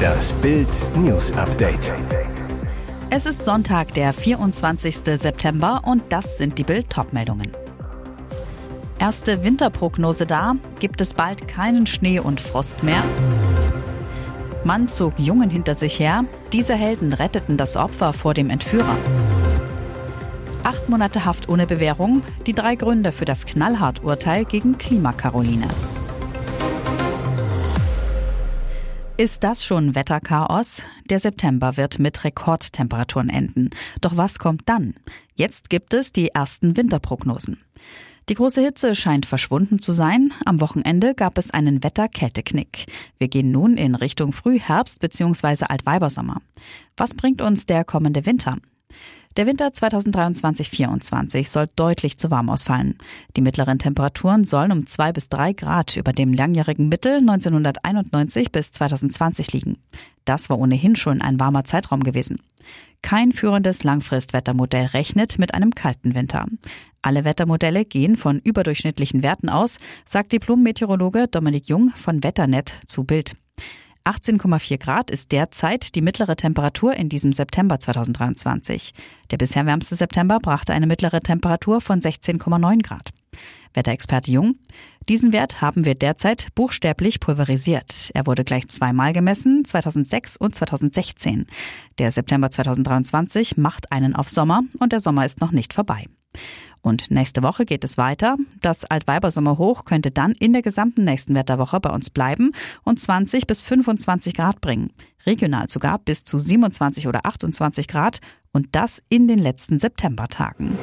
Das Bild News Update. Es ist Sonntag, der 24. September und das sind die Bild meldungen Erste Winterprognose da, gibt es bald keinen Schnee und Frost mehr. Mann zog Jungen hinter sich her, diese Helden retteten das Opfer vor dem Entführer. Acht Monate Haft ohne Bewährung, die drei Gründe für das Knallhart-Urteil gegen Klimakaroline. Ist das schon Wetterchaos? Der September wird mit Rekordtemperaturen enden. Doch was kommt dann? Jetzt gibt es die ersten Winterprognosen. Die große Hitze scheint verschwunden zu sein. Am Wochenende gab es einen Wetterkälteknick. Wir gehen nun in Richtung Frühherbst bzw. Altweibersommer. Was bringt uns der kommende Winter? Der Winter 2023-24 soll deutlich zu warm ausfallen. Die mittleren Temperaturen sollen um zwei bis drei Grad über dem langjährigen Mittel 1991 bis 2020 liegen. Das war ohnehin schon ein warmer Zeitraum gewesen. Kein führendes Langfristwettermodell rechnet mit einem kalten Winter. Alle Wettermodelle gehen von überdurchschnittlichen Werten aus, sagt Diplom-Meteorologe Dominik Jung von Wetternet zu Bild. 18,4 Grad ist derzeit die mittlere Temperatur in diesem September 2023. Der bisher wärmste September brachte eine mittlere Temperatur von 16,9 Grad. Wetterexperte Jung. Diesen Wert haben wir derzeit buchstäblich pulverisiert. Er wurde gleich zweimal gemessen, 2006 und 2016. Der September 2023 macht einen auf Sommer und der Sommer ist noch nicht vorbei. Und nächste Woche geht es weiter. Das Altweibersommerhoch könnte dann in der gesamten nächsten Wetterwoche bei uns bleiben und 20 bis 25 Grad bringen. Regional sogar bis zu 27 oder 28 Grad und das in den letzten Septembertagen.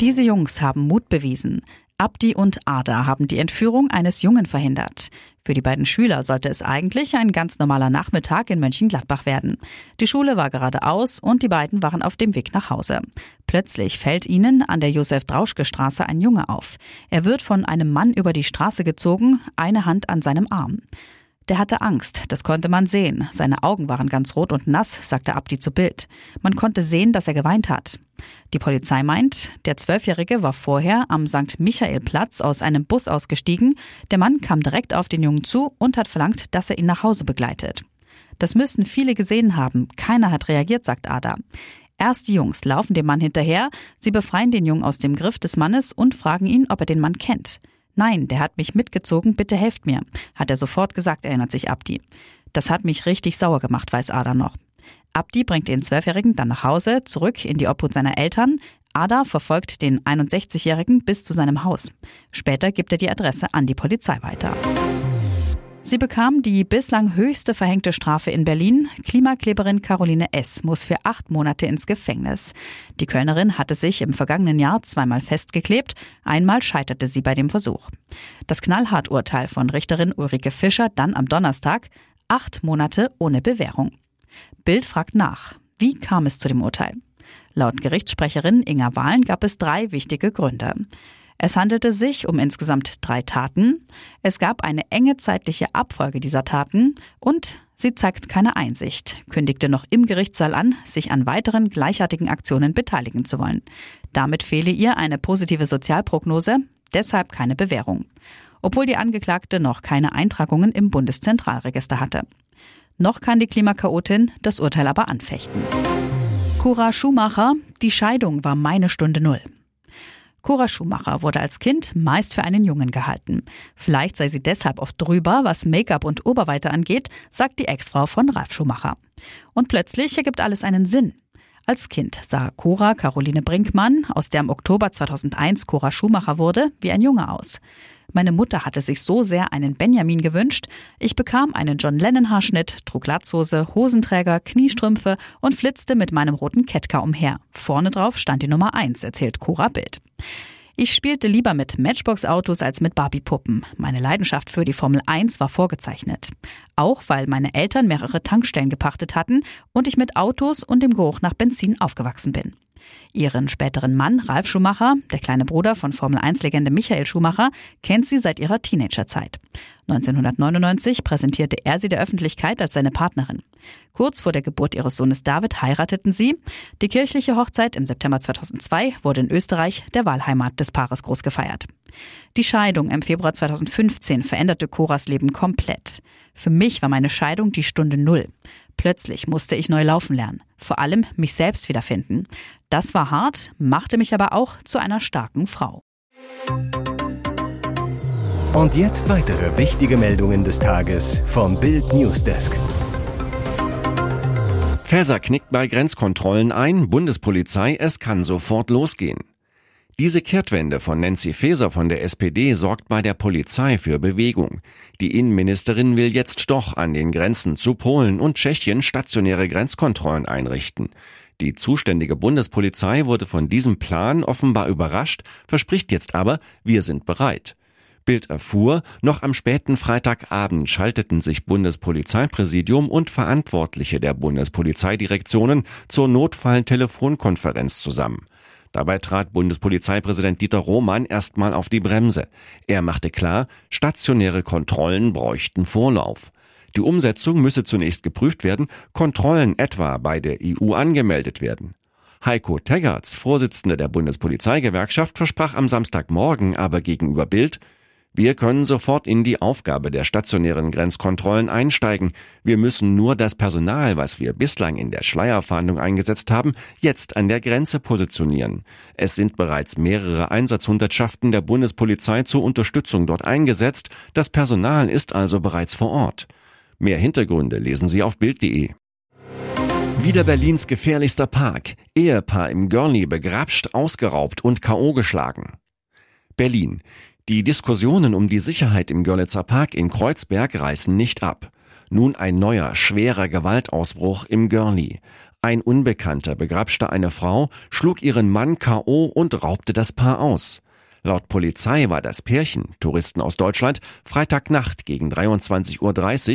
Diese Jungs haben Mut bewiesen. Abdi und Ada haben die Entführung eines Jungen verhindert. Für die beiden Schüler sollte es eigentlich ein ganz normaler Nachmittag in Mönchengladbach werden. Die Schule war gerade aus und die beiden waren auf dem Weg nach Hause. Plötzlich fällt ihnen an der Josef-Drauschke-Straße ein Junge auf. Er wird von einem Mann über die Straße gezogen, eine Hand an seinem Arm. Der hatte Angst, das konnte man sehen. Seine Augen waren ganz rot und nass, sagte Abdi zu Bild. Man konnte sehen, dass er geweint hat. Die Polizei meint, der Zwölfjährige war vorher am St. Michael-Platz aus einem Bus ausgestiegen. Der Mann kam direkt auf den Jungen zu und hat verlangt, dass er ihn nach Hause begleitet. Das müssen viele gesehen haben. Keiner hat reagiert, sagt Ada. Erst die Jungs laufen dem Mann hinterher, sie befreien den Jungen aus dem Griff des Mannes und fragen ihn, ob er den Mann kennt. Nein, der hat mich mitgezogen, bitte helft mir, hat er sofort gesagt, erinnert sich Abdi. Das hat mich richtig sauer gemacht, weiß Ada noch. Abdi bringt den Zwölfjährigen dann nach Hause, zurück in die Obhut seiner Eltern. Ada verfolgt den 61-Jährigen bis zu seinem Haus. Später gibt er die Adresse an die Polizei weiter. Sie bekam die bislang höchste verhängte Strafe in Berlin. Klimakleberin Caroline S. muss für acht Monate ins Gefängnis. Die Kölnerin hatte sich im vergangenen Jahr zweimal festgeklebt. Einmal scheiterte sie bei dem Versuch. Das Knallhart-Urteil von Richterin Ulrike Fischer dann am Donnerstag. Acht Monate ohne Bewährung. Bild fragt nach. Wie kam es zu dem Urteil? Laut Gerichtssprecherin Inga Wahlen gab es drei wichtige Gründe. Es handelte sich um insgesamt drei Taten. Es gab eine enge zeitliche Abfolge dieser Taten und sie zeigt keine Einsicht, kündigte noch im Gerichtssaal an, sich an weiteren gleichartigen Aktionen beteiligen zu wollen. Damit fehle ihr eine positive Sozialprognose, deshalb keine Bewährung. Obwohl die Angeklagte noch keine Eintragungen im Bundeszentralregister hatte. Noch kann die Klimakaotin das Urteil aber anfechten. Cora Schumacher, die Scheidung war meine Stunde Null. Cora Schumacher wurde als Kind meist für einen Jungen gehalten. Vielleicht sei sie deshalb oft drüber, was Make-up und Oberweite angeht, sagt die Ex-Frau von Ralf Schumacher. Und plötzlich ergibt alles einen Sinn. Als Kind sah Cora Caroline Brinkmann, aus der im Oktober 2001 Cora Schumacher wurde, wie ein Junge aus. Meine Mutter hatte sich so sehr einen Benjamin gewünscht. Ich bekam einen John Lennon Haarschnitt, trug Latzhose, Hosenträger, Kniestrümpfe und flitzte mit meinem roten Ketka umher. Vorne drauf stand die Nummer 1, erzählt Cora Bild. Ich spielte lieber mit Matchbox-Autos als mit Barbie-Puppen. Meine Leidenschaft für die Formel 1 war vorgezeichnet. Auch weil meine Eltern mehrere Tankstellen gepachtet hatten und ich mit Autos und dem Geruch nach Benzin aufgewachsen bin. Ihren späteren Mann, Ralf Schumacher, der kleine Bruder von Formel-1-Legende Michael Schumacher, kennt sie seit ihrer Teenagerzeit. 1999 präsentierte er sie der Öffentlichkeit als seine Partnerin. Kurz vor der Geburt ihres Sohnes David heirateten sie. Die kirchliche Hochzeit im September 2002 wurde in Österreich, der Wahlheimat des Paares, groß gefeiert. Die Scheidung im Februar 2015 veränderte Coras Leben komplett. Für mich war meine Scheidung die Stunde Null. Plötzlich musste ich neu laufen lernen, vor allem mich selbst wiederfinden. Das war hart, machte mich aber auch zu einer starken Frau. Und jetzt weitere wichtige Meldungen des Tages vom Bild Newsdesk. Faeser knickt bei Grenzkontrollen ein, Bundespolizei, es kann sofort losgehen. Diese Kehrtwende von Nancy Faeser von der SPD sorgt bei der Polizei für Bewegung. Die Innenministerin will jetzt doch an den Grenzen zu Polen und Tschechien stationäre Grenzkontrollen einrichten. Die zuständige Bundespolizei wurde von diesem Plan offenbar überrascht, verspricht jetzt aber, wir sind bereit. Bild erfuhr, noch am späten Freitagabend schalteten sich Bundespolizeipräsidium und Verantwortliche der Bundespolizeidirektionen zur Notfalltelefonkonferenz zusammen. Dabei trat Bundespolizeipräsident Dieter Roman erstmal auf die Bremse. Er machte klar, stationäre Kontrollen bräuchten Vorlauf. Die Umsetzung müsse zunächst geprüft werden, Kontrollen etwa bei der EU angemeldet werden. Heiko Teggerts, Vorsitzender der Bundespolizeigewerkschaft, versprach am Samstagmorgen aber gegenüber Bild, wir können sofort in die Aufgabe der stationären Grenzkontrollen einsteigen. Wir müssen nur das Personal, was wir bislang in der Schleierfahndung eingesetzt haben, jetzt an der Grenze positionieren. Es sind bereits mehrere Einsatzhundertschaften der Bundespolizei zur Unterstützung dort eingesetzt. Das Personal ist also bereits vor Ort. Mehr Hintergründe lesen Sie auf Bild.de. Wieder Berlins gefährlichster Park. Ehepaar im Görli begrapscht, ausgeraubt und K.O. geschlagen. Berlin. Die Diskussionen um die Sicherheit im Görlitzer Park in Kreuzberg reißen nicht ab. Nun ein neuer, schwerer Gewaltausbruch im Görli. Ein Unbekannter begrapschte eine Frau, schlug ihren Mann K.O. und raubte das Paar aus. Laut Polizei war das Pärchen, Touristen aus Deutschland, Freitagnacht gegen 23.30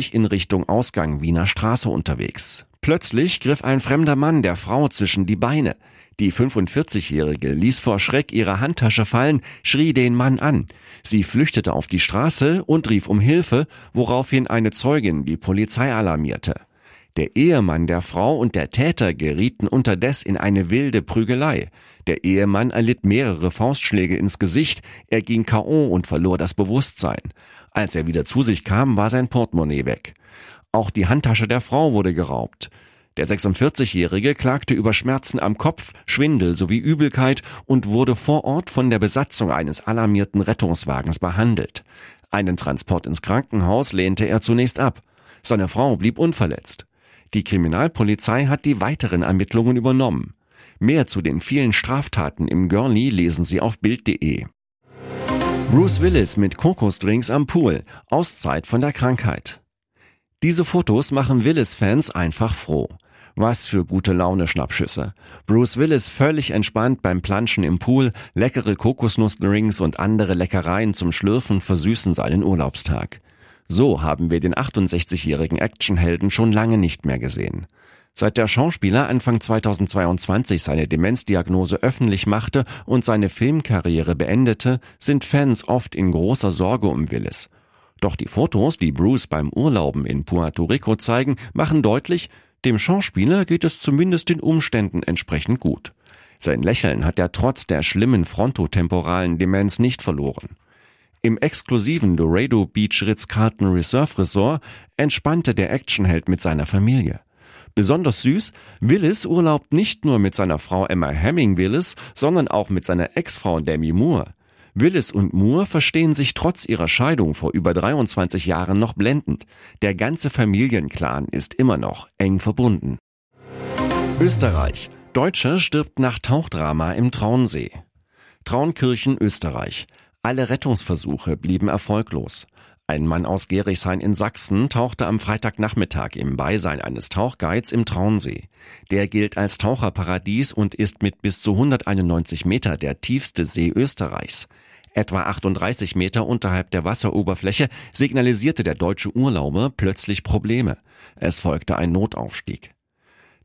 Uhr in Richtung Ausgang Wiener Straße unterwegs. Plötzlich griff ein fremder Mann der Frau zwischen die Beine. Die 45-Jährige ließ vor Schreck ihre Handtasche fallen, schrie den Mann an. Sie flüchtete auf die Straße und rief um Hilfe, woraufhin eine Zeugin die Polizei alarmierte. Der Ehemann der Frau und der Täter gerieten unterdes in eine wilde Prügelei. Der Ehemann erlitt mehrere Faustschläge ins Gesicht, er ging K.O. und verlor das Bewusstsein. Als er wieder zu sich kam, war sein Portemonnaie weg. Auch die Handtasche der Frau wurde geraubt. Der 46-Jährige klagte über Schmerzen am Kopf, Schwindel sowie Übelkeit und wurde vor Ort von der Besatzung eines alarmierten Rettungswagens behandelt. Einen Transport ins Krankenhaus lehnte er zunächst ab. Seine Frau blieb unverletzt. Die Kriminalpolizei hat die weiteren Ermittlungen übernommen. Mehr zu den vielen Straftaten im Görli lesen Sie auf Bild.de. Bruce Willis mit Kokosdrinks am Pool. Auszeit von der Krankheit. Diese Fotos machen Willis-Fans einfach froh. Was für gute Laune Schnappschüsse. Bruce Willis völlig entspannt beim Planschen im Pool, leckere Kokosnussdrinks und andere Leckereien zum Schlürfen versüßen seinen Urlaubstag. So haben wir den 68-jährigen Actionhelden schon lange nicht mehr gesehen. Seit der Schauspieler Anfang 2022 seine Demenzdiagnose öffentlich machte und seine Filmkarriere beendete, sind Fans oft in großer Sorge um Willis. Doch die Fotos, die Bruce beim Urlauben in Puerto Rico zeigen, machen deutlich, dem Schauspieler geht es zumindest den Umständen entsprechend gut. Sein Lächeln hat er trotz der schlimmen frontotemporalen Demenz nicht verloren. Im exklusiven Dorado Beach Ritz-Carlton Reserve Resort entspannte der Actionheld mit seiner Familie. Besonders süß, Willis urlaubt nicht nur mit seiner Frau Emma Hemming Willis, sondern auch mit seiner Ex-Frau Demi Moore. Willis und Moore verstehen sich trotz ihrer Scheidung vor über 23 Jahren noch blendend. Der ganze Familienclan ist immer noch eng verbunden. Österreich. Deutscher stirbt nach Tauchdrama im Traunsee. Traunkirchen, Österreich. Alle Rettungsversuche blieben erfolglos. Ein Mann aus Gerichshain in Sachsen tauchte am Freitagnachmittag im Beisein eines Tauchguides im Traunsee. Der gilt als Taucherparadies und ist mit bis zu 191 Meter der tiefste See Österreichs. Etwa 38 Meter unterhalb der Wasseroberfläche signalisierte der deutsche Urlauber plötzlich Probleme. Es folgte ein Notaufstieg.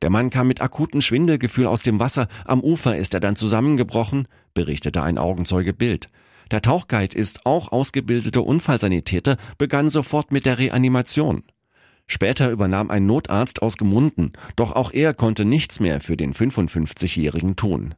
Der Mann kam mit akutem Schwindelgefühl aus dem Wasser, am Ufer ist er dann zusammengebrochen, berichtete ein Augenzeuge Bild. Der Tauchguide ist auch ausgebildeter Unfallsanitäter, begann sofort mit der Reanimation. Später übernahm ein Notarzt aus Gemunden, doch auch er konnte nichts mehr für den 55-Jährigen tun.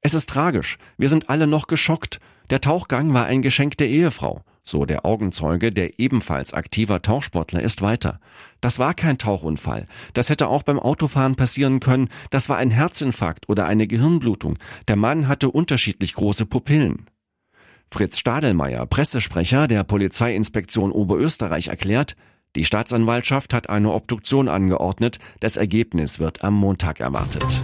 Es ist tragisch, wir sind alle noch geschockt, Der Tauchgang war ein Geschenk der Ehefrau. So der Augenzeuge, der ebenfalls aktiver Tauchsportler ist, weiter. Das war kein Tauchunfall. Das hätte auch beim Autofahren passieren können. Das war ein Herzinfarkt oder eine Gehirnblutung. Der Mann hatte unterschiedlich große Pupillen. Fritz Stadelmeier, Pressesprecher der Polizeiinspektion Oberösterreich, erklärt, die Staatsanwaltschaft hat eine Obduktion angeordnet. Das Ergebnis wird am Montag erwartet.